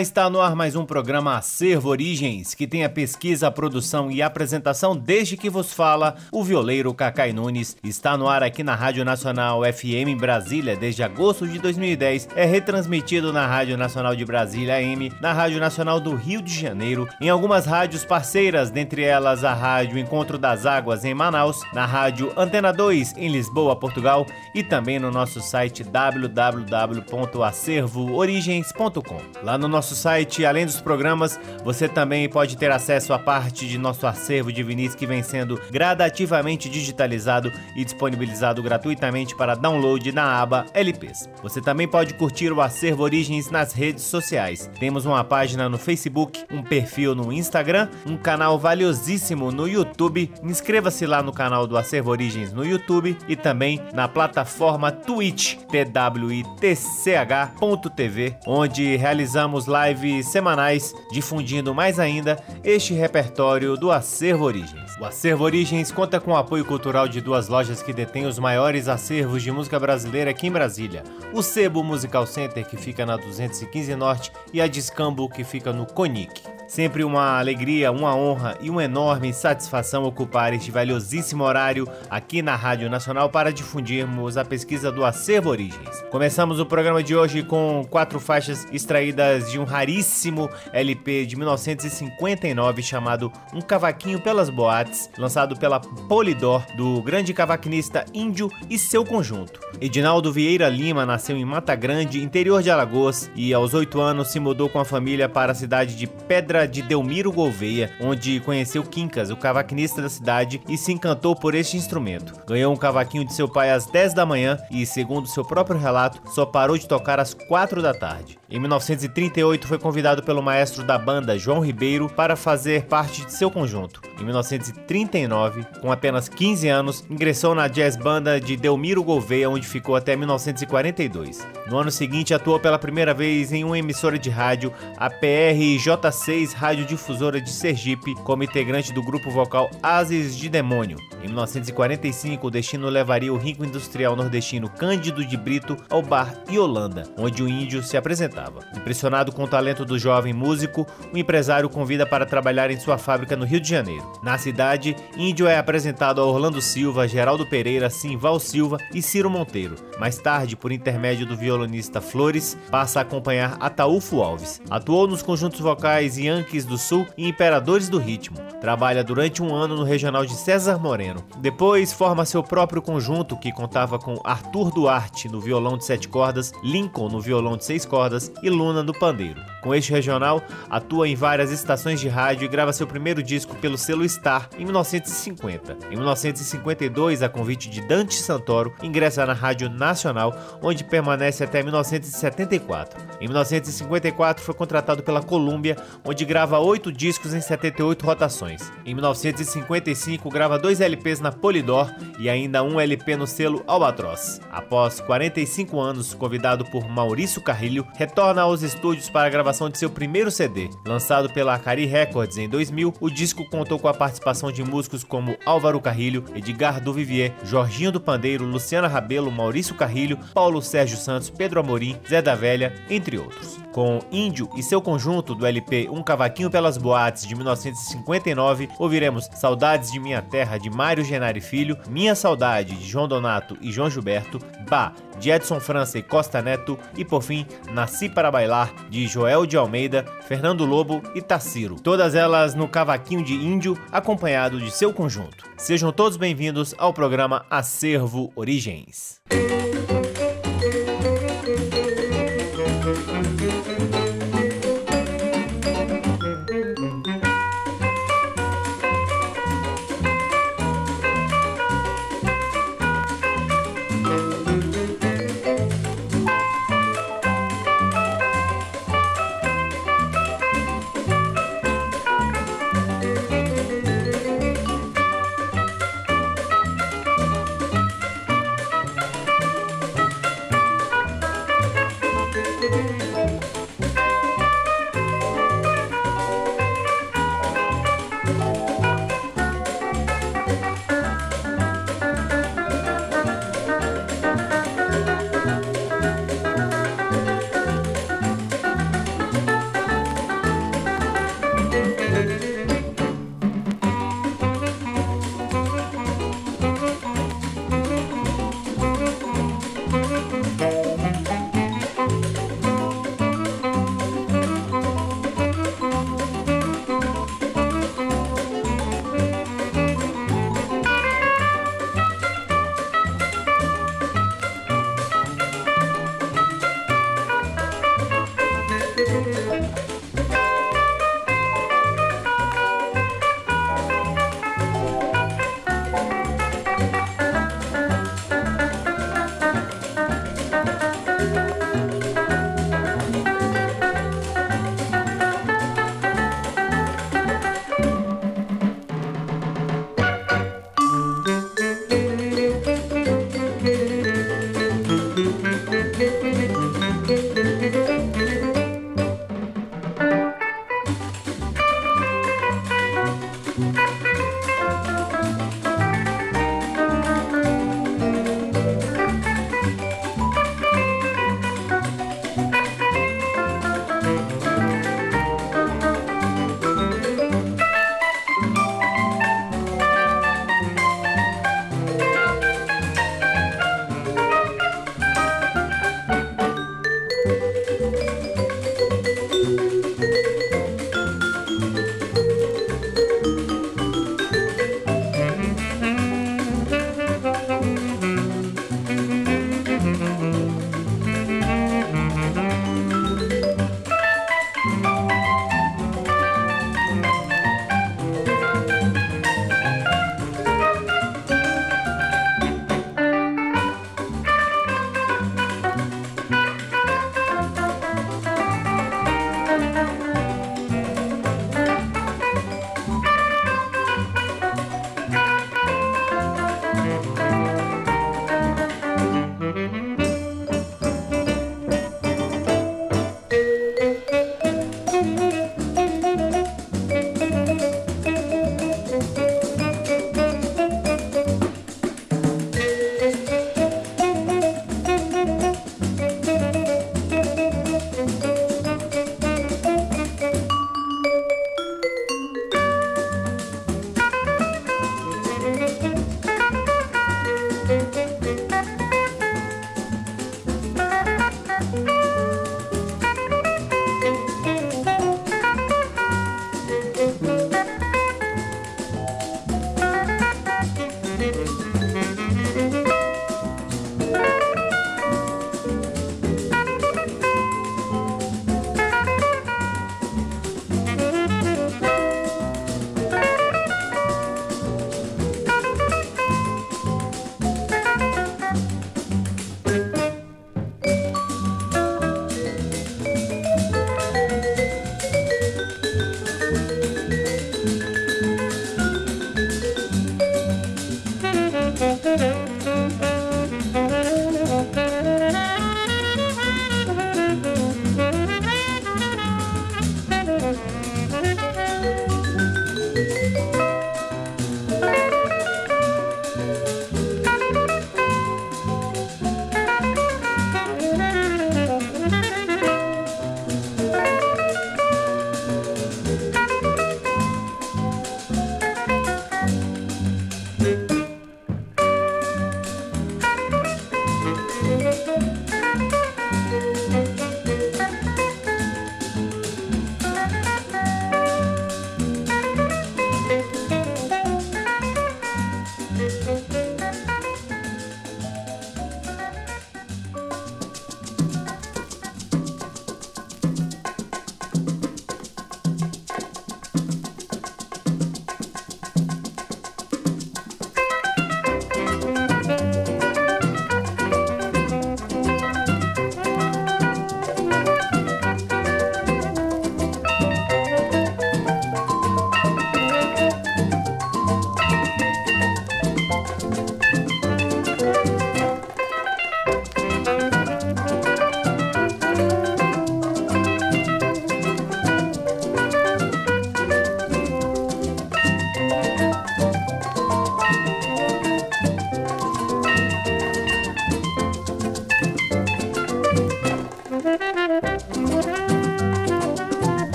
está no ar mais um programa Acervo Origens, que tem a pesquisa, a produção e a apresentação desde que vos fala o violeiro Cacai Nunes. Está no ar aqui na Rádio Nacional FM Brasília desde agosto de 2010. É retransmitido na Rádio Nacional de Brasília AM, na Rádio Nacional do Rio de Janeiro, em algumas rádios parceiras, dentre elas a Rádio Encontro das Águas em Manaus, na Rádio Antena 2 em Lisboa, Portugal e também no nosso site www.acervoorigens.com. Lá no nosso site, além dos programas, você também pode ter acesso a parte de nosso acervo de vinis que vem sendo gradativamente digitalizado e disponibilizado gratuitamente para download na aba LPs. Você também pode curtir o acervo Origens nas redes sociais. Temos uma página no Facebook, um perfil no Instagram, um canal valiosíssimo no YouTube. Inscreva-se lá no canal do Acervo Origens no YouTube e também na plataforma Twitch, twitch.tv, onde realizamos lives semanais difundindo mais ainda este repertório do Acervo Origens. O Acervo Origens conta com o apoio cultural de duas lojas que detêm os maiores acervos de música brasileira aqui em Brasília: o Sebo Musical Center, que fica na 215 Norte, e a Discambo, que fica no Conic. Sempre uma alegria, uma honra e uma enorme satisfação ocupar este valiosíssimo horário aqui na Rádio Nacional para difundirmos a pesquisa do Acervo Origens. Começamos o programa de hoje com quatro faixas extraídas de um raríssimo LP de 1959 chamado Um Cavaquinho pelas Boates, lançado pela Polidor, do grande cavaquinista Índio e seu conjunto. Edinaldo Vieira Lima nasceu em Mata Grande, interior de Alagoas, e aos oito anos se mudou com a família para a cidade de Pedra de Delmiro Gouveia, onde conheceu Quincas, o cavaquinista da cidade, e se encantou por este instrumento. Ganhou um cavaquinho de seu pai às 10 da manhã e, segundo seu próprio relato, só parou de tocar às 4 da tarde. Em 1938 foi convidado pelo maestro da banda João Ribeiro para fazer parte de seu conjunto. Em 1939, com apenas 15 anos, ingressou na jazz banda de Delmiro Gouveia, onde ficou até 1942. No ano seguinte, atuou pela primeira vez em uma emissora de rádio, a PRJ6 Radiodifusora de Sergipe, como integrante do grupo vocal Ases de Demônio. Em 1945, o destino levaria o rico industrial nordestino Cândido de Brito ao bar Iolanda, onde o índio se apresentava. Impressionado com o talento do jovem músico, o empresário convida para trabalhar em sua fábrica no Rio de Janeiro. Na cidade, Índio é apresentado a Orlando Silva, Geraldo Pereira, Simval Silva e Ciro Monteiro. Mais tarde, por intermédio do violonista Flores, passa a acompanhar Ataúfo Alves. Atuou nos conjuntos vocais Yankees do Sul e Imperadores do Ritmo. Trabalha durante um ano no regional de César Moreno. Depois forma seu próprio conjunto que contava com Arthur Duarte no violão de sete cordas, Lincoln no violão de seis cordas e Luna no pandeiro. Com este regional, atua em várias estações de rádio e grava seu primeiro disco pelo selo Star em 1950. Em 1952, a convite de Dante Santoro, ingressa na Rádio Nacional, onde permanece até 1974. Em 1954, foi contratado pela Columbia, onde grava oito discos em 78 rotações. Em 1955, grava dois LPs na Polydor e ainda um LP no selo Albatross. Após 45 anos, convidado por Maurício Carrilho, retorna aos estúdios para a gravação de seu primeiro CD. Lançado pela Acari Records em 2000, o disco contou com a participação de músicos como Álvaro Carrilho, Edgar Duvivier, Jorginho do Pandeiro, Luciana Rabelo, Maurício Carrilho, Paulo Sérgio Santos, Pedro Amorim, Zé da Velha, entre outros. Com Índio e seu conjunto do LP Um Cavaquinho pelas Boates de 1959, ouviremos Saudades de Minha Terra de Mário Genari Filho, Minha Saudade de João Donato e João Gilberto, Bah de Edson França e Costa Neto e por fim Nasci para Bailar de Joel de Almeida, Fernando Lobo e Taciro. Todas elas no Cavaquinho de Índio, acompanhado de seu conjunto. Sejam todos bem-vindos ao programa Acervo Origens.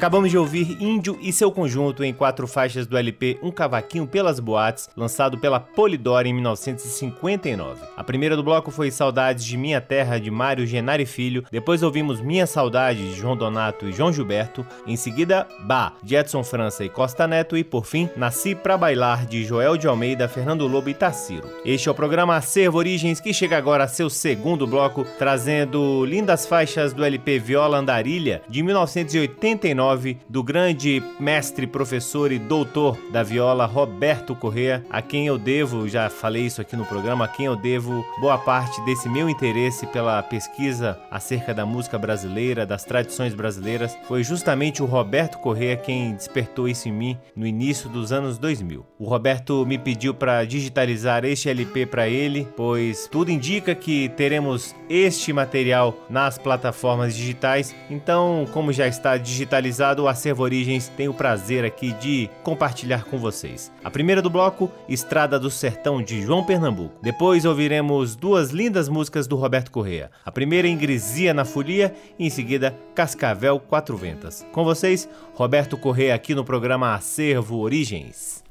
Acabamos de ouvir Índio e seu conjunto em quatro faixas do LP Um Cavaquinho pelas Boates, lançado pela Polidoro em 1959. Primeira do bloco foi Saudades de Minha Terra de Mário Genari Filho, depois ouvimos Minha Saudade de João Donato e João Gilberto, em seguida Bah de Edson França e Costa Neto. E por fim Nasci pra Bailar de Joel de Almeida, Fernando Lobo e Tassiro. Este é o programa Acervo Origens que chega agora a seu segundo bloco, trazendo lindas faixas do LP Viola Andarilha de 1989 do grande mestre, professor e doutor da viola Roberto Correa, a quem eu devo, já falei isso aqui no programa, a quem eu devo boa parte desse meu interesse pela pesquisa acerca da música brasileira, das tradições brasileiras. Foi justamente o Roberto Correa quem despertou isso em mim no início dos anos 2000. O Roberto me pediu para digitalizar este LP para ele, pois tudo indica que teremos este material nas plataformas digitais. Então, como já está digitalizado o Acervo Origens tem o prazer aqui de compartilhar com vocês. A primeira do bloco, Estrada do Sertão de João Pernambuco. Depois ouviremos duas lindas músicas do Roberto Correa. A primeira Ingresia na Folia e em seguida Cascavel Quatro Ventas. Com vocês, Roberto Correa aqui no programa Acervo Origens.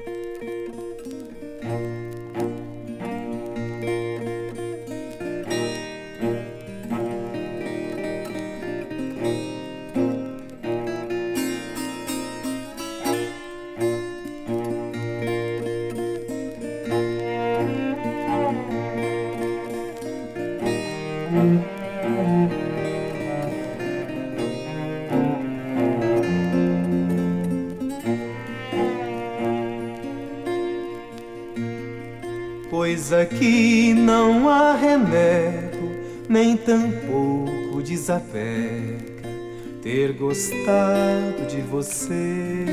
Pois aqui não há nem tampouco desapega ter gostado de você.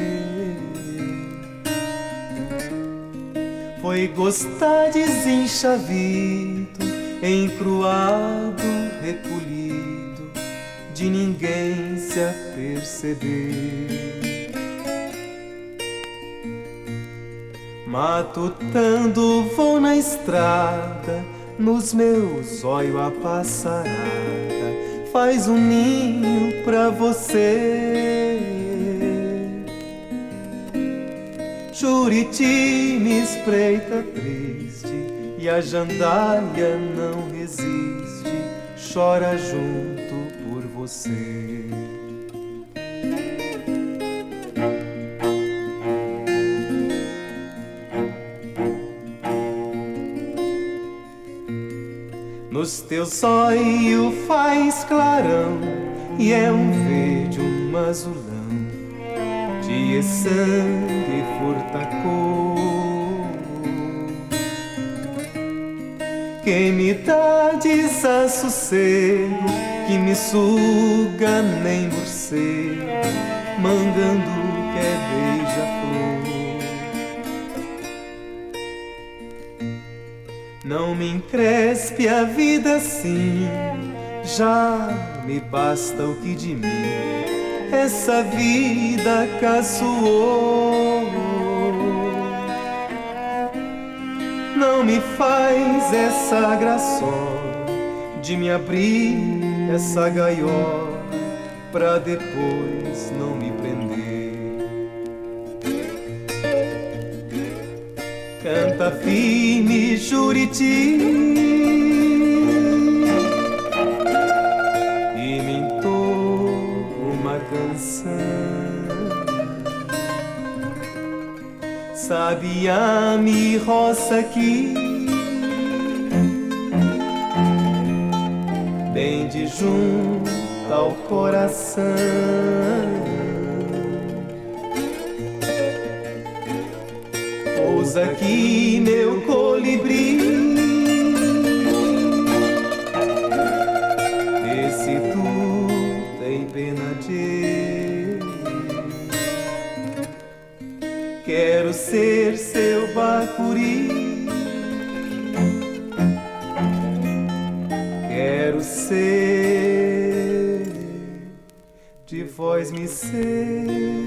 Foi gostar desenchavido, encruado, recolhido, de ninguém se aperceber. Matutando vou na estrada, nos meus olhos a passarada faz um ninho pra você. Juriti me espreita triste e a jandaia não resiste, chora junto por você. Nos teus olhos faz clarão e é um verde, um azulão. De sangue furta cor que me dá desassossego que me suga nem morcego mandando que Não me encrespe a vida assim, já me basta o que de mim essa vida caçoou. Não me faz essa graçola de me abrir essa gaiola pra depois não me prender. Canta Juriti. E me uma canção. Sabia me roça aqui? Bem de junto ao coração aqui meu colibri. E se tu tem pena de quero ser seu bacuri. Quero ser de voz me ser.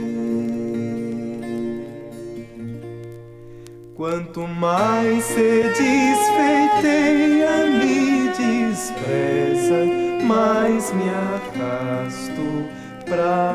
Quanto mais se desfeiteia, me despreza, mais me arrasto pra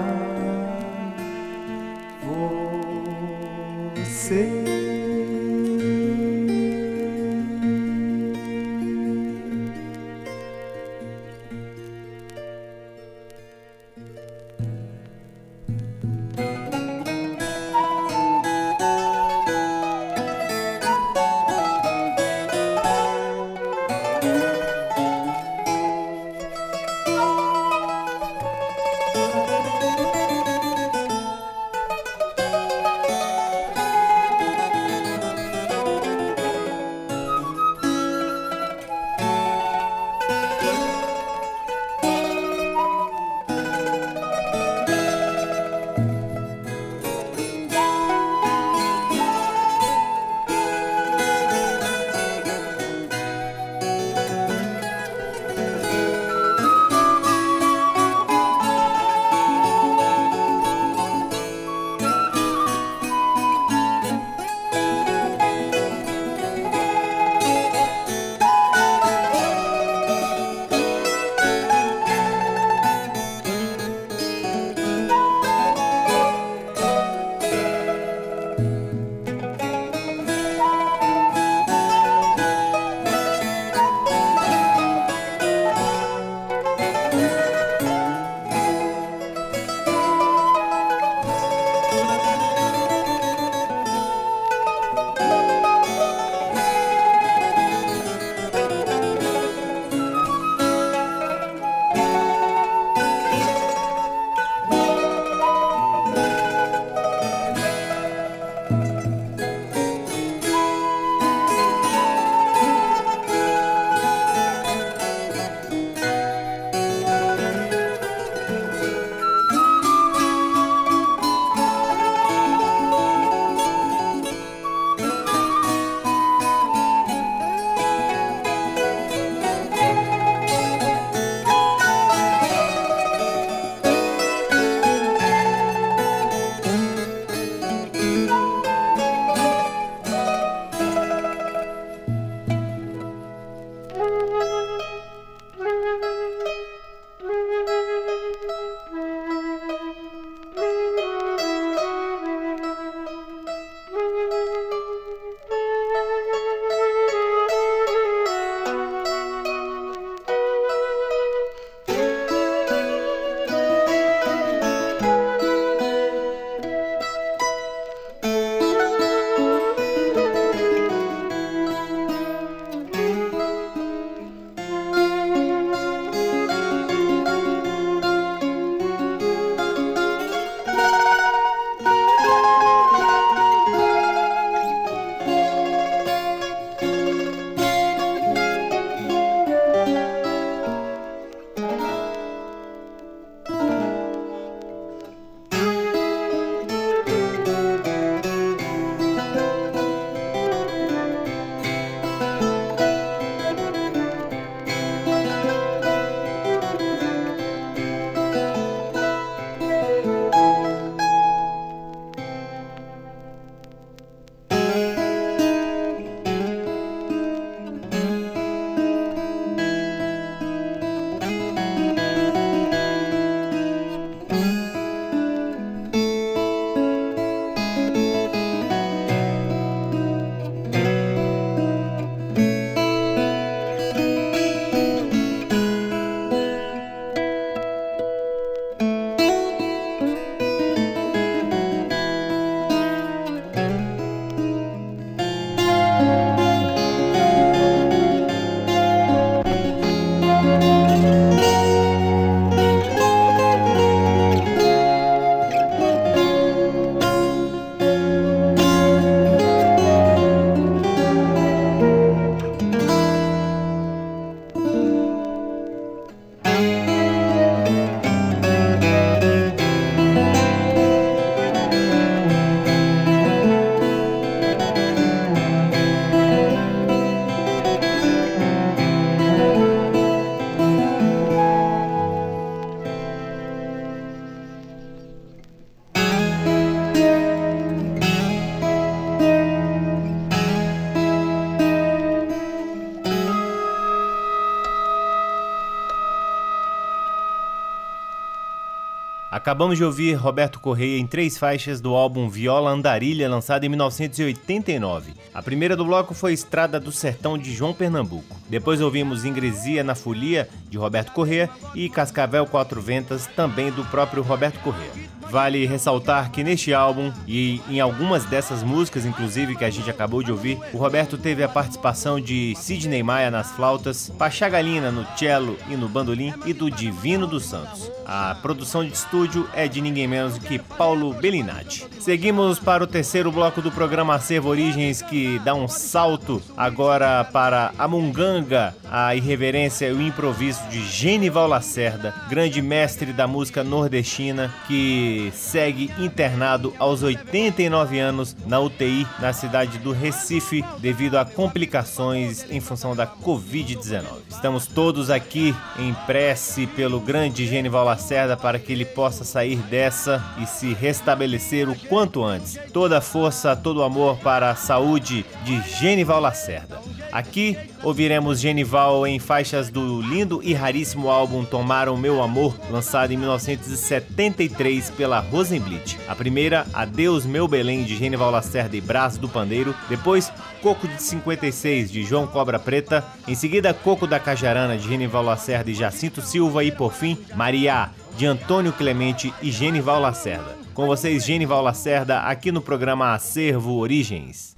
Acabamos de ouvir Roberto Correia em três faixas do álbum Viola Andarilha, lançado em 1989. A primeira do bloco foi Estrada do Sertão de João Pernambuco. Depois ouvimos Ingresia na Folia, de Roberto Correia, e Cascavel Quatro Ventas, também do próprio Roberto Correia. Vale ressaltar que neste álbum e em algumas dessas músicas, inclusive que a gente acabou de ouvir, o Roberto teve a participação de Sidney Maia nas flautas, Pachá Galina no cello e no bandolim e do Divino dos Santos. A produção de estúdio é de ninguém menos que Paulo Bellinati. Seguimos para o terceiro bloco do programa Acervo Origens, que dá um salto agora para a munganga, a irreverência e o improviso de Genival Lacerda, grande mestre da música nordestina, que segue internado aos 89 anos na UTI na cidade do Recife devido a complicações em função da Covid-19. Estamos todos aqui em prece pelo grande Genival Lacerda para que ele possa sair dessa e se restabelecer o quanto antes. Toda a força, todo o amor para a saúde de Genival Lacerda. Aqui ouviremos Genival em faixas do lindo e raríssimo álbum Tomaram Meu Amor, lançado em 1973 pela Rosenblit. A primeira, Adeus Meu Belém, de Genival Lacerda e Brás do Pandeiro. Depois, Coco de 56, de João Cobra Preta. Em seguida, Coco da Cajarana, de Genival Lacerda e Jacinto Silva. E por fim, Maria, de Antônio Clemente e Genival Lacerda. Com vocês, Genival Lacerda, aqui no programa Acervo Origens.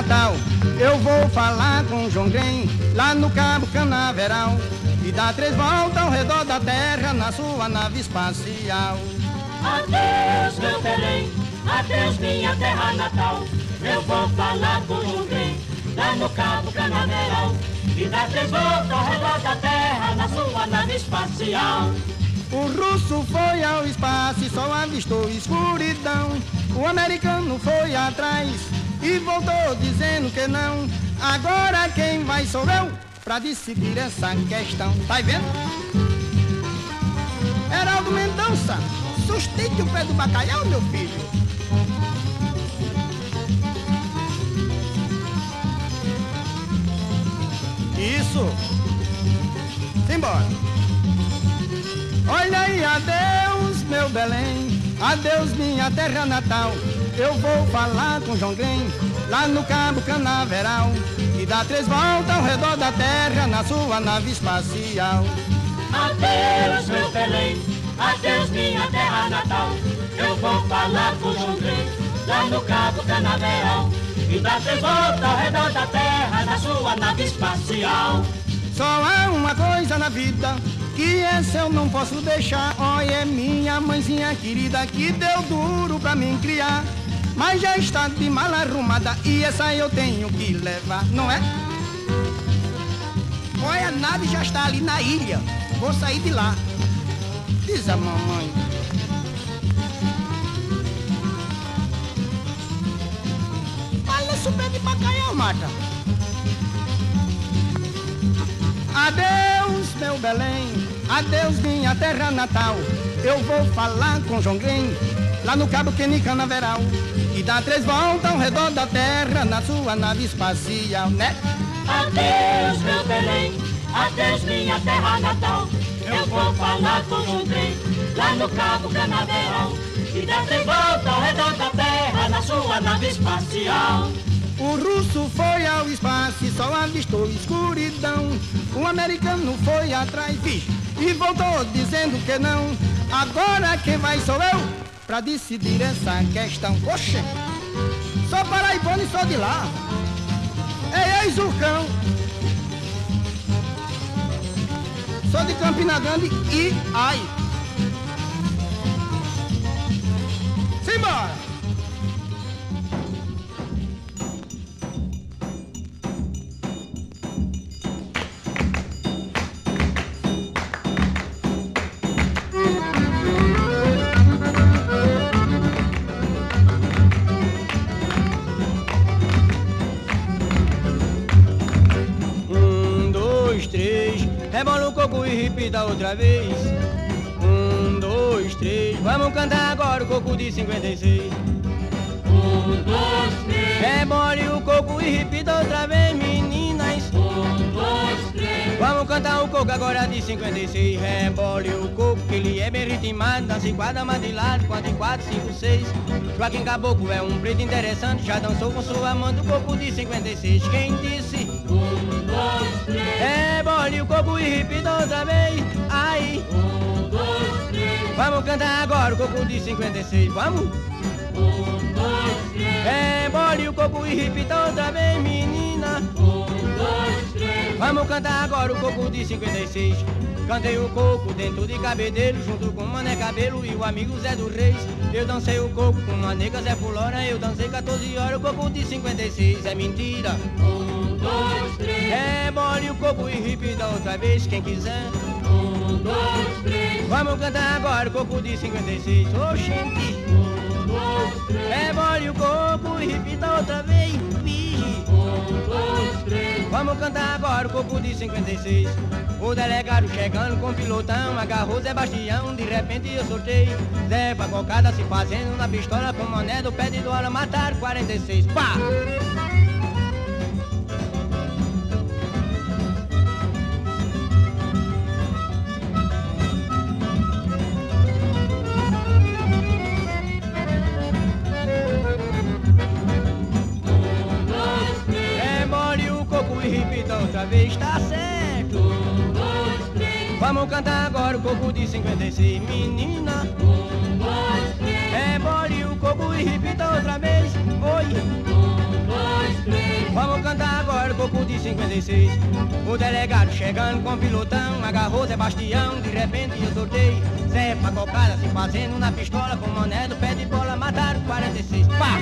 Natal, eu vou falar com João Grem, lá no Cabo Canaveral. E dá três voltas ao redor da terra na sua nave espacial. Adeus meu Belém, adeus minha terra natal, eu vou falar com João Grem, lá no Cabo Canaveral. E dá três voltas ao redor da terra na sua nave espacial. O russo foi ao espaço e só avistou escuridão. O americano foi atrás e voltou dizendo que não. Agora quem vai sou eu pra decidir essa questão. Tá vendo? Heraldo Mendonça, sustente o pé do bacalhau, meu filho. Isso. Simbora. Olha aí, adeus, meu Belém. Adeus minha terra natal, eu vou falar com João Grem, lá no Cabo Canaveral, e dá três voltas ao redor da terra na sua nave espacial. Adeus meu Belém, adeus minha terra natal, eu vou falar com João Grem, lá no Cabo Canaveral, e dá três voltas ao redor da terra na sua nave espacial. Só há uma coisa na vida que essa eu não posso deixar. Olha, é minha mãezinha querida que deu duro pra me criar. Mas já está de mal arrumada e essa eu tenho que levar, não é? Olha, a nave já está ali na ilha. Vou sair de lá. Diz a mamãe. Olha, super de bacalhau, mata. Adeus, meu Belém. Adeus, minha terra natal. Eu vou falar com Green, lá no Cabo Quenicanaveral. E dá três voltas ao redor da terra na sua nave espacial, né? Adeus, meu Belém. Adeus, minha terra natal. Eu vou falar com João Green, lá no Cabo Canaveral. E dá três voltas ao redor da terra na sua nave espacial. O russo foi ao espaço e só avistou escuridão. O americano foi atrás, bicho e voltou dizendo que não. Agora quem vai sou eu pra decidir essa questão. Oxe, sou paraibano e sou de lá. Ei, ei, Zurcão. Sou de Campina Grande e ai. Simbora! Outra vez. Um, dois, três. Vamos cantar agora o coco de 56. Um, dois, três. Rebole o coco e repita outra vez, meninas. Um, dois, três. Vamos cantar o coco agora de 56. Rebole o coco, que ele é bem ritmado. Dança em quadra, mas de lado, quatro em quatro, cinco, seis. Joaquim Caboclo é um preto interessante. Já dançou com sua amante o coco de 56. Quem disse? Rebole o coco e repita vez. Aí. Um, dois, três. Vamos cantar agora o coco de 56. Vamos? Um, dois, três. Rebole o coco e repita outra menina. Um, dois, três. Vamos cantar agora o coco de 56. Cantei o coco dentro de cabedelo, junto com o Mané Cabelo e o amigo Zé dos Reis. Eu dancei o coco com a nega Zé Fulora, eu dancei 14 horas o coco de 56. É mentira. Três. Rebole o coco e repita outra vez, quem quiser. Um, dois, três. Vamos cantar agora o coco de 56. Oxente. Um, dois, três. Rebole o coco e repita outra vez, vige. Um, dois, três. Vamos cantar agora o coco de 56. O delegado chegando com o pilotão, agarrou Zé Bastião, de repente eu soltei. Zé Pacocada se fazendo na pistola com mané do pé de dólar, mataram 46. Pá! Vamos cantar agora o coco de 56, menina. Um, dois, três. Rebole o coco e repita outra vez. Oi! Um, dois, três. Vamos cantar agora o coco de 56. O delegado chegando com o pilotão, agarrou Sebastião, de repente eu soltei. Zé Pacocada se fazendo na pistola, com mané do pé de bola, mataram 46. Pá!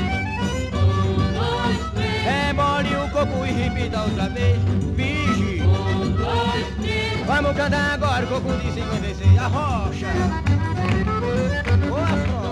Um, dois, três. Rebole o coco e repita outra vez. Vige! Um, dois, três. Vamos cantar agora o coco de 56. A rocha! Ô, Afro!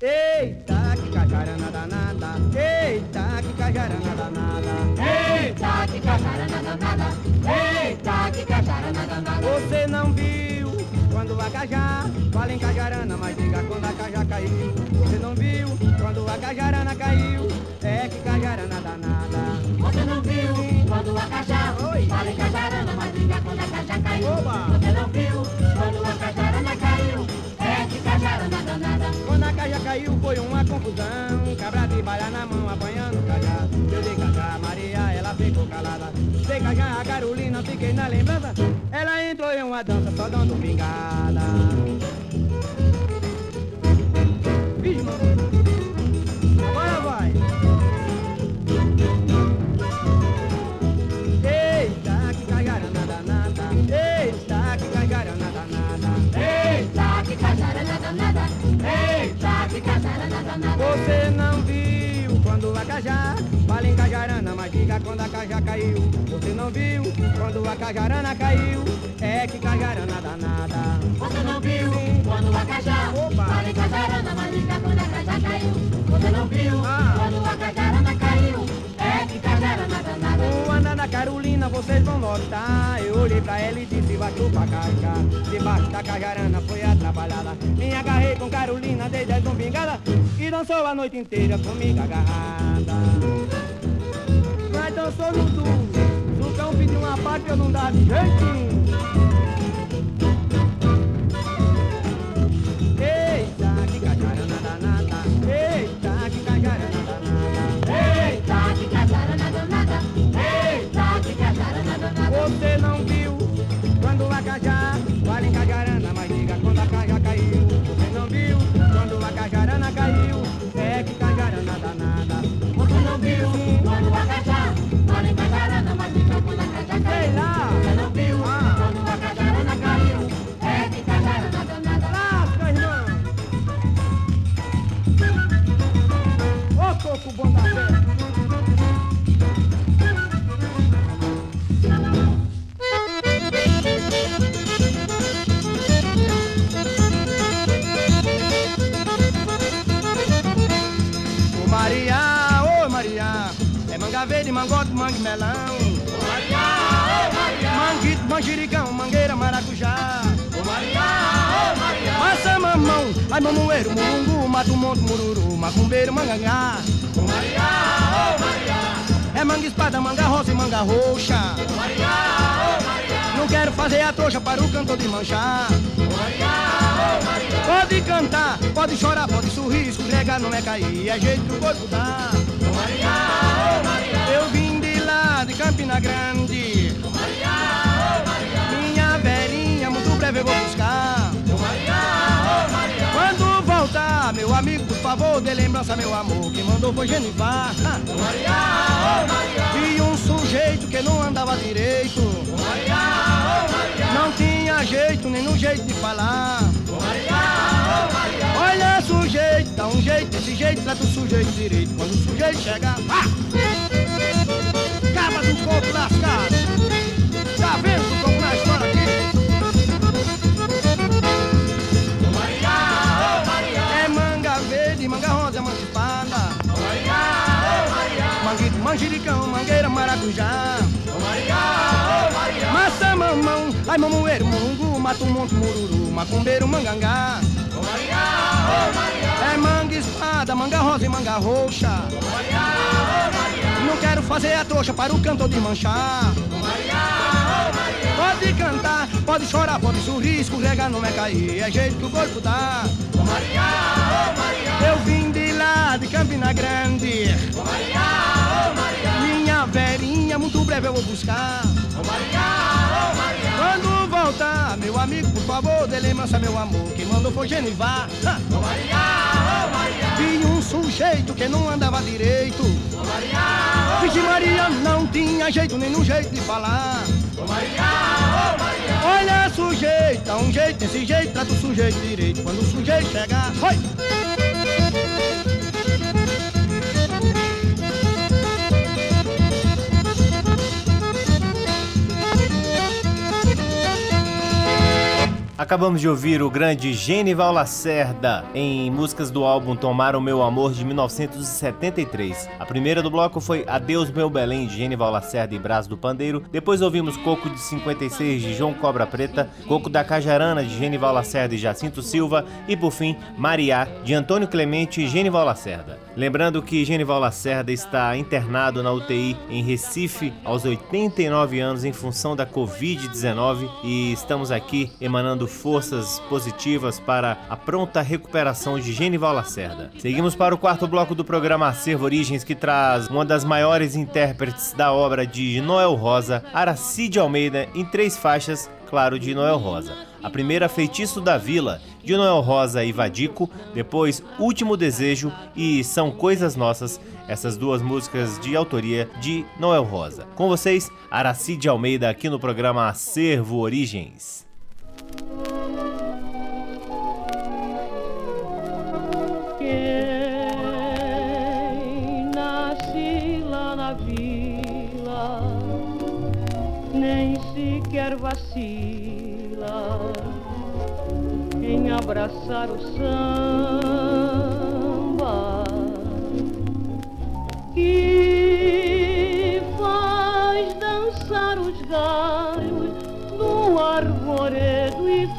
Eita, que cajarana danada! Eita, que cajarana danada! Eita, que cajarana danada. Eita, que. Você não viu quando a cajá fala em cajarana, mas diga quando a cajá caiu. Você não viu quando a cajarana caiu, é que cajarana danada. Você não viu quando a cajá fala em cajarana, mas diga quando a cajá caiu. Oba. Você não viu quando a cajarana caiu. Que cajarana danada. Quando a cajá caiu foi uma confusão, cabra de balha na mão apanhando cajá. Eu dei cajá, Maria, ela ficou calada. Dei cajá, a Carolina, fiquei na lembrança. Ela entrou em uma dança só dando pingada. Vixe, mano. Quando a cajá caiu. Você não viu quando a cajarana caiu, é que cajarana danada. Você não viu quando a cajá Oba. fala em cajarana, mas diga quando a cajá caiu. Você não viu Ah. quando a cajarana caiu. É que cajarana danada. O Ana da Carolina, vocês vão notar. Eu olhei pra ela e disse, vai tu pra casca. Debaixo da cajarana foi a trabalhada. Me agarrei com Carolina desde as domingadas e dançou a noite inteira comigo agarrada. Dançou no duro. Se o cão pediu uma parte, eu não dava de jeitinho. Eita, que cajarana danada. Eita, que cajarana danada. Eita, que cajarana danada. Eita, que cajarana danada. Você não manga verde, mangote, mangue, melão. Ô Maria, ô Maria, manguito, manjericão, mangueira, maracujá. Ô Maria, ô Maria, maçã, mamão, ai mamoeiro, mungu, mato, monte, mururu, macumbeiro, mangangá. Ô Maria, ô Maria, é manga espada, manga rosa e manga roxa. Ô Maria, ô Maria, não quero fazer a trouxa para o cantor de manchar. Ô Maria, ô Maria, pode cantar, pode chorar, pode sorrir, escorregar não é cair, é jeito que o corpo dá. Ô Maria, de Campina Grande. Maria, Maria, minha velhinha muito breve eu vou buscar. Maria, quando voltar, meu amigo, por favor, dê lembrança, meu amor, quem mandou foi Genivar. E um sujeito que não andava direito. Não tinha jeito nem no jeito de falar. Olha sujeito, dá um jeito, desse jeito trata o sujeito direito. Quando o sujeito chegar, pá! Caba do corpo lascado. Tá vendo o corpo na história aqui? Ô Maria, ô Maria, é manga verde, manga rosa, manga espada. Ô Maria, ô Maria, manguito, manjericão, mangueira, maracujá. Ô Maria, ô Maria, maçã, mamão, ai mamoeiro, mungu, mato, monte, mururu, macumbeiro, mangangá. Ô Maria, ô Maria, é manga espada, manga rosa e manga roxa. Ô Maria, ô Maria, não quero fazer a trouxa para o cantor de manchar. Maria, Maria, pode cantar, pode chorar, pode sorrir, escorregar não é cair, é jeito que o corpo dá. Maria, Maria, eu vim de lá de Campina Grande. Maria, Maria, minha velhinha muito breve eu vou buscar. Maria, quando voltar, meu amigo, por favor, dê lembrança, meu amor, quem mandou foi Genivar. Ô Maria, ô Maria, um sujeito que não andava direito. Ô Maria, ô Vixe Maria, não tinha jeito nem no jeito de falar. Ô Maria, ô Maria, olha sujeito, dá um jeito, desse jeito trata o sujeito direito. Quando o sujeito chegar, oi! Acabamos de ouvir o grande Genival Lacerda em músicas do álbum Tomar o Meu Amor de 1973. A primeira do bloco foi Adeus Meu Belém de Genival Lacerda e Brás do Pandeiro. Depois ouvimos Coco de 56 de João Cobra Preta, Coco da Cajarana de Genival Lacerda e Jacinto Silva e por fim Mariá de Antônio Clemente e Genival Lacerda. Lembrando que Genival Lacerda está internado na UTI em Recife aos 89 anos em função da Covid-19 e estamos aqui emanando forças positivas para a pronta recuperação de Genival Lacerda. Seguimos para o quarto bloco do programa Acervo Origens, que traz uma das maiores intérpretes da obra de Noel Rosa, Aracide Almeida, em três faixas, claro, de Noel Rosa. A primeira, Feitiço da Vila, de Noel Rosa e Vadico, depois Último Desejo e São Coisas Nossas, essas duas músicas de autoria de Noel Rosa. Com vocês, Aracide Almeida, aqui no programa Acervo Origens. Quem nasce lá na vila nem sequer vacila em abraçar o samba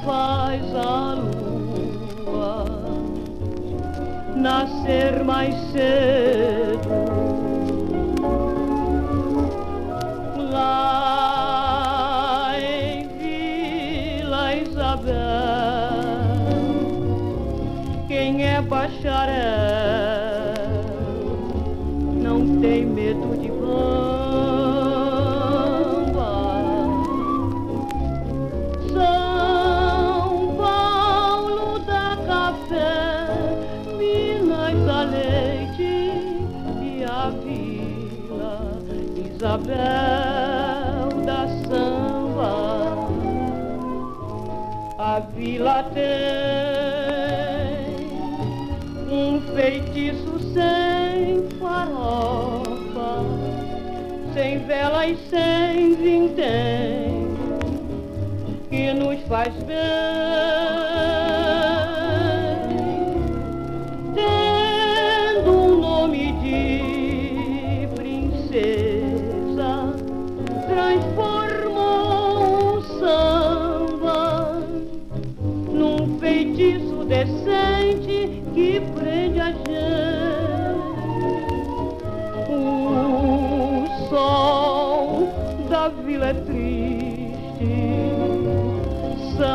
faz a lua nascer mais cedo. Lá em Vila Isabel, quem é bacharel e sem vintém, que nos faz bem.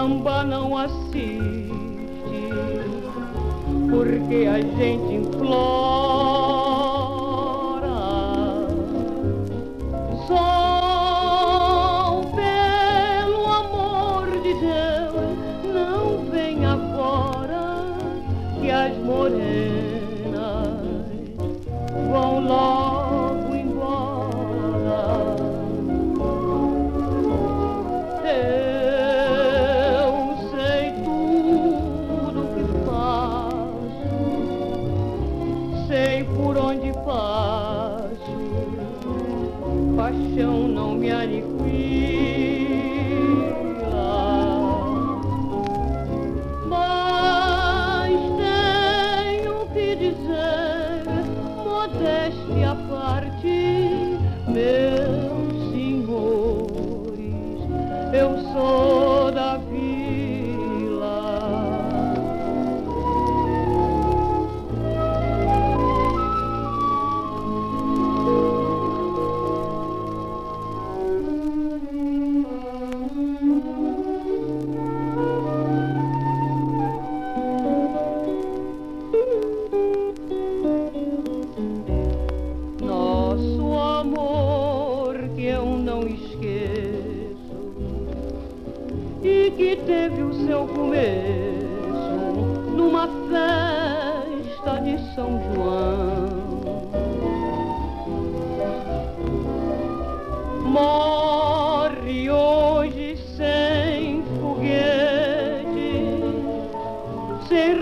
Samba não assiste, porque a gente implora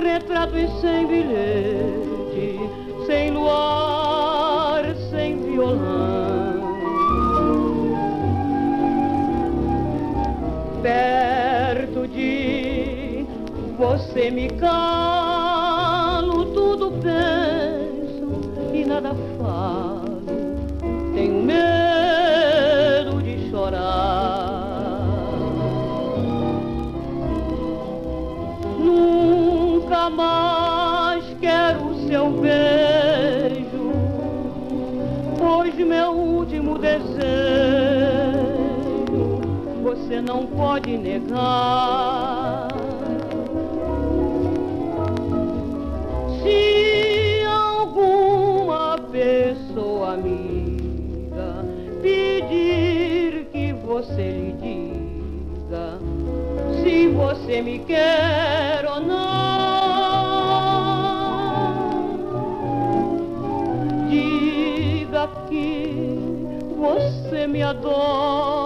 retrato e sem bilhete, sem luar. não pode negar. Se alguma pessoa amiga pedir que você lhe diga se você me quer ou não, diga que você me adora.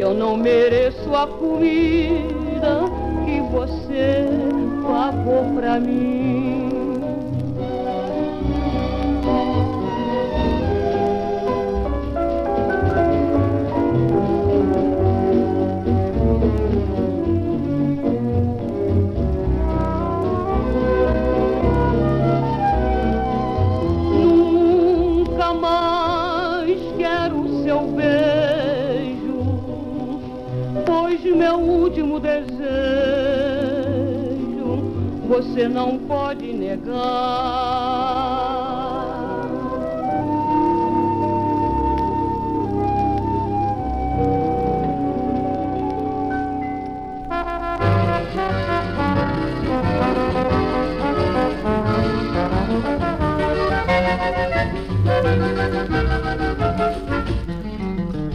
eu não mereço a comida que você pagou pra mim. Você não pode negar.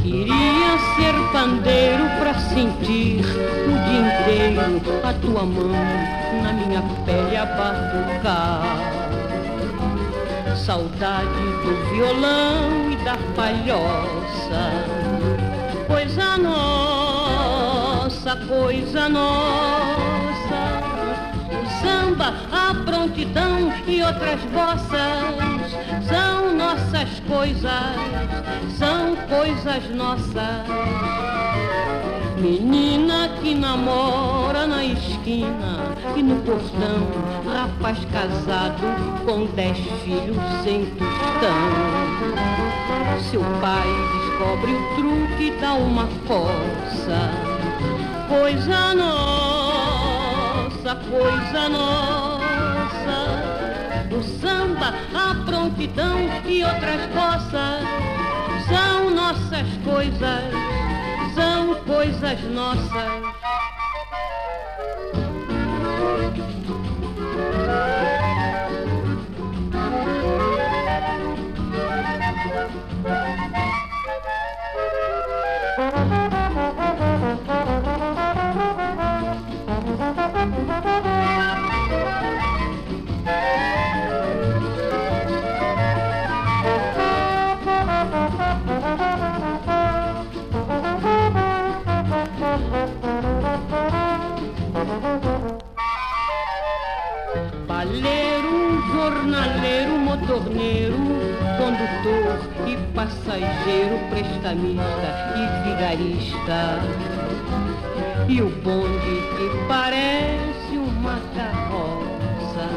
Queria ser pandeiro pra sentir a tua mão na minha pele a batucar. Saudade do violão e da palhoça. Coisa nossa, coisa nossa. O samba, a prontidão e outras bossas são nossas coisas, são coisas nossas. Menina que namora na esquina e no portão, rapaz casado com dez filhos sem tostão. Seu pai descobre o truque, dá uma coça. Coisa nossa, coisa nossa. O samba, a prontidão e outras bossas são nossas coisas coisas nossas. Passageiro, prestamista e vigarista. E o bonde que parece uma carroça,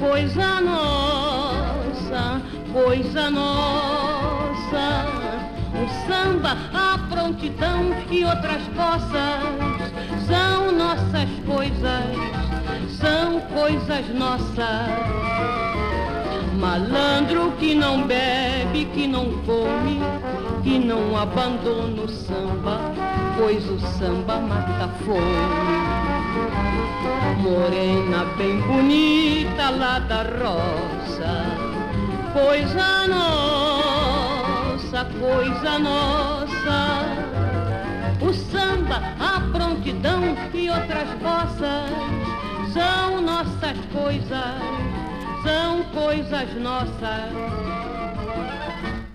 coisa nossa, coisa nossa. O samba, a prontidão e outras bossas são nossas coisas, são coisas nossas. Malandro que não bebe, que não come, que não abandona o samba, pois o samba mata a fome. Morena bem bonita lá da roça, coisa nossa, coisa nossa. O samba, a prontidão e outras bossas são nossas coisas são coisas nossas.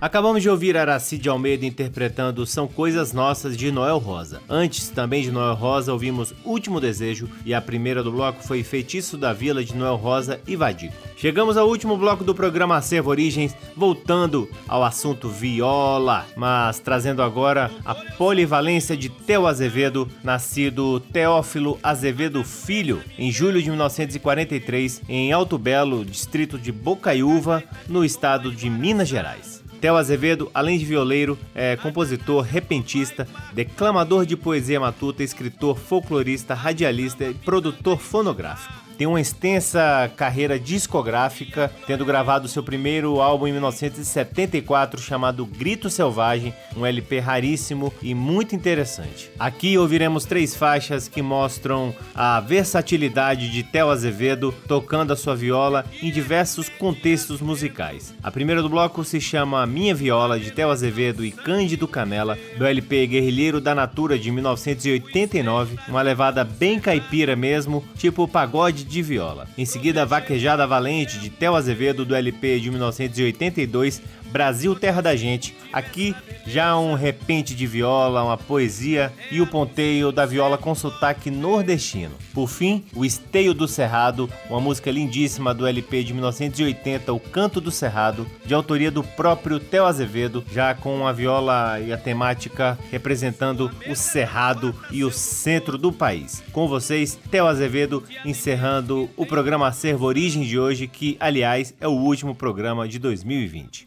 Acabamos de ouvir Aracide Almeida interpretando São Coisas Nossas de Noel Rosa. Antes, também de Noel Rosa, ouvimos Último Desejo e a primeira do bloco foi Feitiço da Vila de Noel Rosa e Vadico. Chegamos ao último bloco do programa Acervo Origens, voltando ao assunto viola, mas trazendo agora a polivalência de Theo Azevedo, nascido Teófilo Azevedo Filho, em julho de 1943, em Alto Belo, distrito de Bocaiúva, no estado de Minas Gerais. Theo Azevedo, além de violeiro, é compositor, repentista, declamador de poesia matuta, escritor, folclorista, radialista e produtor fonográfico tem uma extensa carreira discográfica, tendo gravado seu primeiro álbum em 1974 chamado Grito Selvagem, um LP raríssimo e muito interessante. Aqui ouviremos três faixas que mostram a versatilidade de Theo Azevedo tocando a sua viola em diversos contextos musicais. A primeira do bloco se chama Minha Viola de Theo Azevedo e Cândido Canela, do LP Guerrilheiro da Natura de 1989, uma levada bem caipira mesmo, tipo pagode de viola. Em seguida, Vaquejada Valente, de Theo Azevedo, do LP de 1982, Brasil Terra da Gente. Aqui já um repente de viola, uma poesia e o ponteio da viola com sotaque nordestino. Por fim, o Esteio do Cerrado, uma música lindíssima do LP de 1980, O Canto do Cerrado, de autoria do próprio Theo Azevedo, já com a viola e a temática representando o Cerrado e o centro do país. Com vocês, Theo Azevedo encerrando o programa Acervo Origem de hoje, que aliás é o último programa de 2020.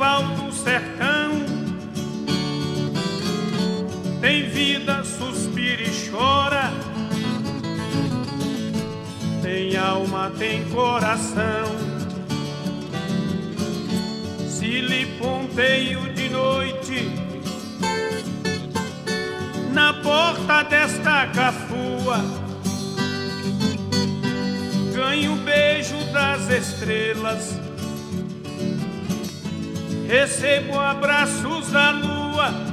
Pau do sertão. Tem vida, suspira e chora, tem alma, tem coração. Se lhe ponteio de noite, na porta desta cafua ganho o beijo das estrelas, recebo abraços da lua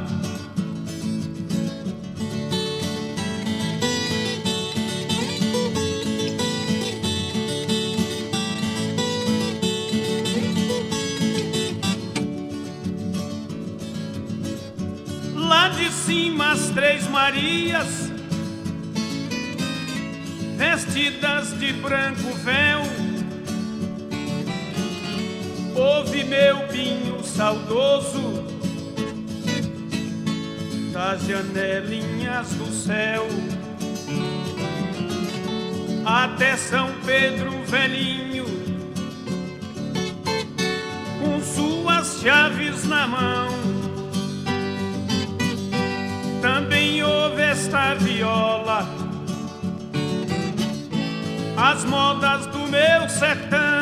cima as três Marias, vestidas de branco véu. Ouve meu pinho saudoso das janelinhas do céu. Até São Pedro velhinho, com suas chaves na mão também ouve esta viola, as modas do meu sertão.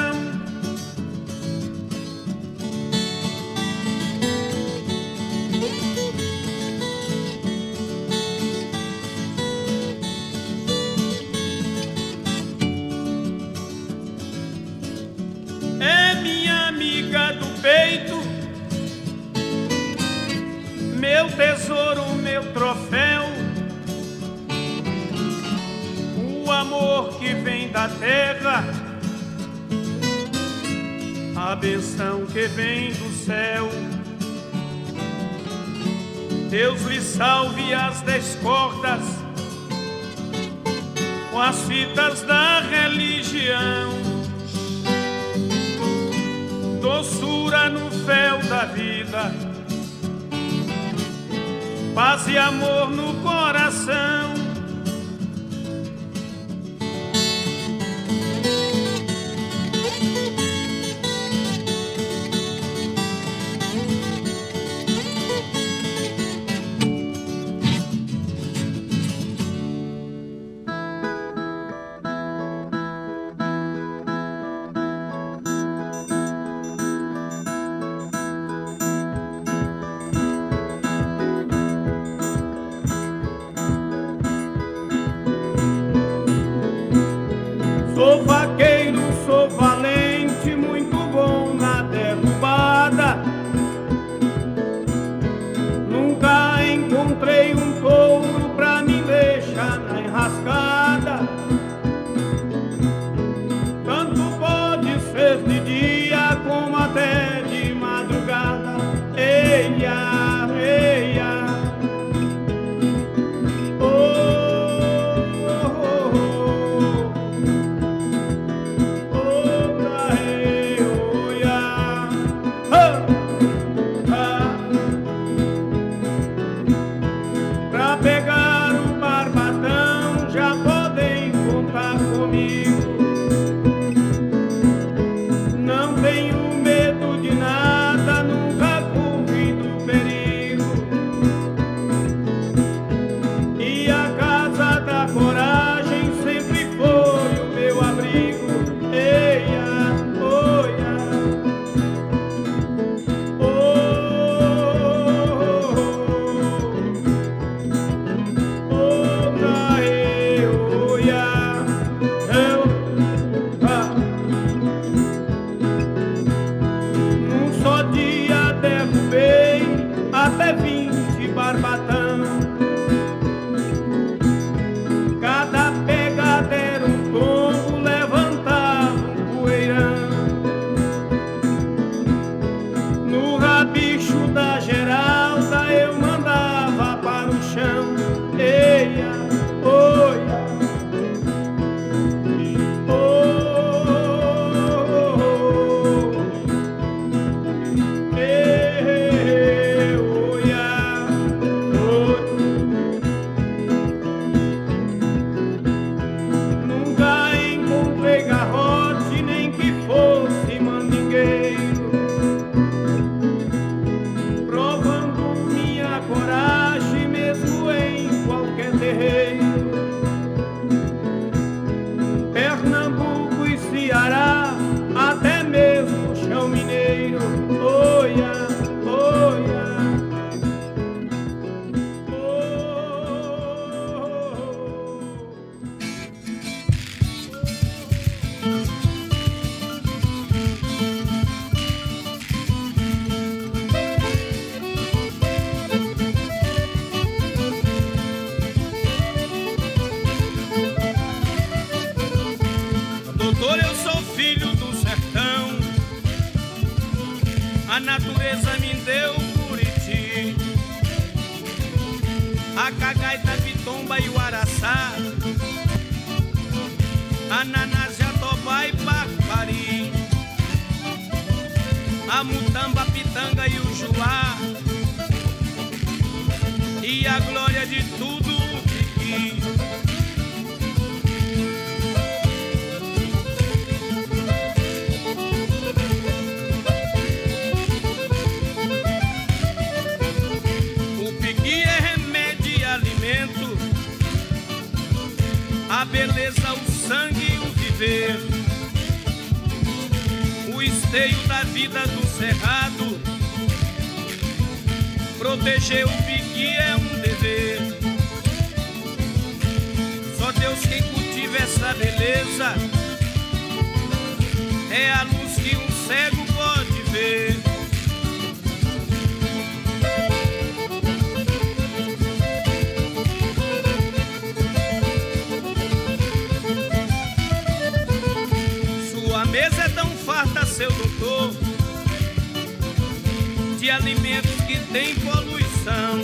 Tem poluição.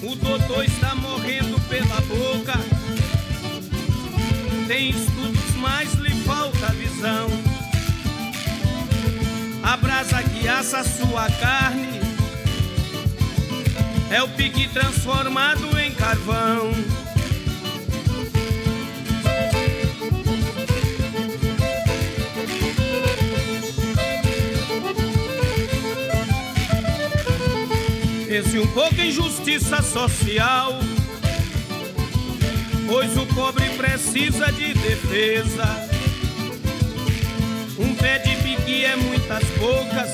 O doutor está morrendo pela boca. Tem estudos, mas lhe falta visão. A brasa que assa sua carne é o pique transformado em carvão. Pense um pouco em justiça social, pois o pobre precisa de defesa. Um pé de pique é muitas bocas,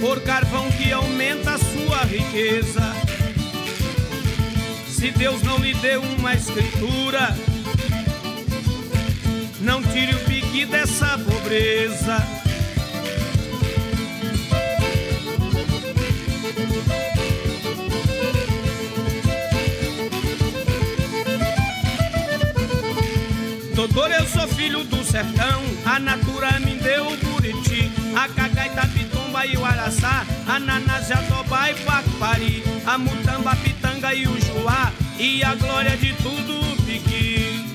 por carvão que aumenta a sua riqueza. Se Deus não lhe deu uma escritura, não tire o pique dessa pobreza. Sou filho do sertão, a natura me deu o buriti, a cagaita, pitumba e o araçá, a naná, jatobá e pacupari, a mutamba, pitanga e o juá, e a glória de tudo o piqui.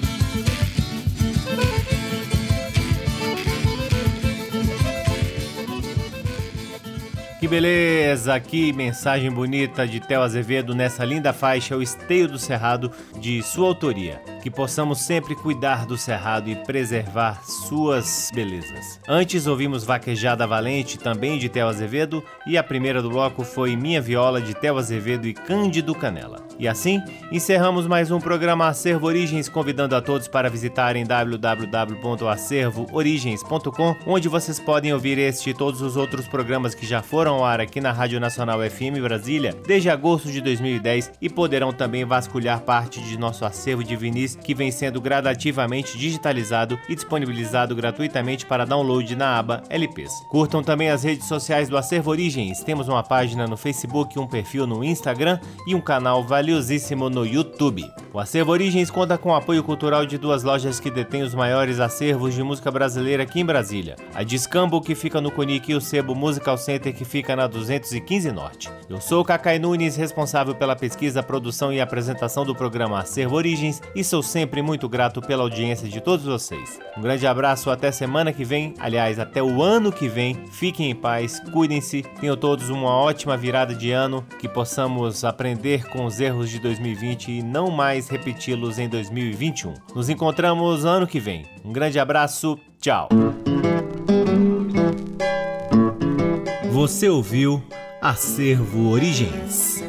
Que beleza, que mensagem bonita de Theo Azevedo nessa linda faixa O Esteio do Cerrado de sua autoria que possamos sempre cuidar do cerrado e preservar suas belezas. Antes ouvimos Vaquejada Valente, também de Theo Azevedo, e a primeira do bloco foi Minha Viola de Theo Azevedo e Cândido Canela. E assim, encerramos mais um programa Acervo Origens, convidando a todos para visitarem www.acervoorigens.com, onde vocês podem ouvir este e todos os outros programas que já foram ao ar aqui na Rádio Nacional FM Brasília desde agosto de 2010 e poderão também vasculhar parte de nosso acervo de vinis que vem sendo gradativamente digitalizado e disponibilizado gratuitamente para download na aba LPs. Curtam também as redes sociais do Acervo Origens. Temos uma página no Facebook, um perfil no Instagram e um canal valiosíssimo no YouTube. O Acervo Origens conta com o apoio cultural de duas lojas que detêm os maiores acervos de música brasileira aqui em Brasília. A Discambo, que fica no Conic, e o Sebo Musical Center, que fica na 215 Norte. Eu sou o Cacai Nunes, responsável pela pesquisa, produção e apresentação do programa Acervo Origens e sou sempre muito grato pela audiência de todos vocês. Um grande abraço, até semana que vem, aliás, até o ano que vem. Fiquem em paz, cuidem-se, tenham todos uma ótima virada de ano, que possamos aprender com os erros de 2020 e não mais repeti-los em 2021. Nos encontramos ano que vem. Um grande abraço, tchau. Você ouviu Acervo Origens.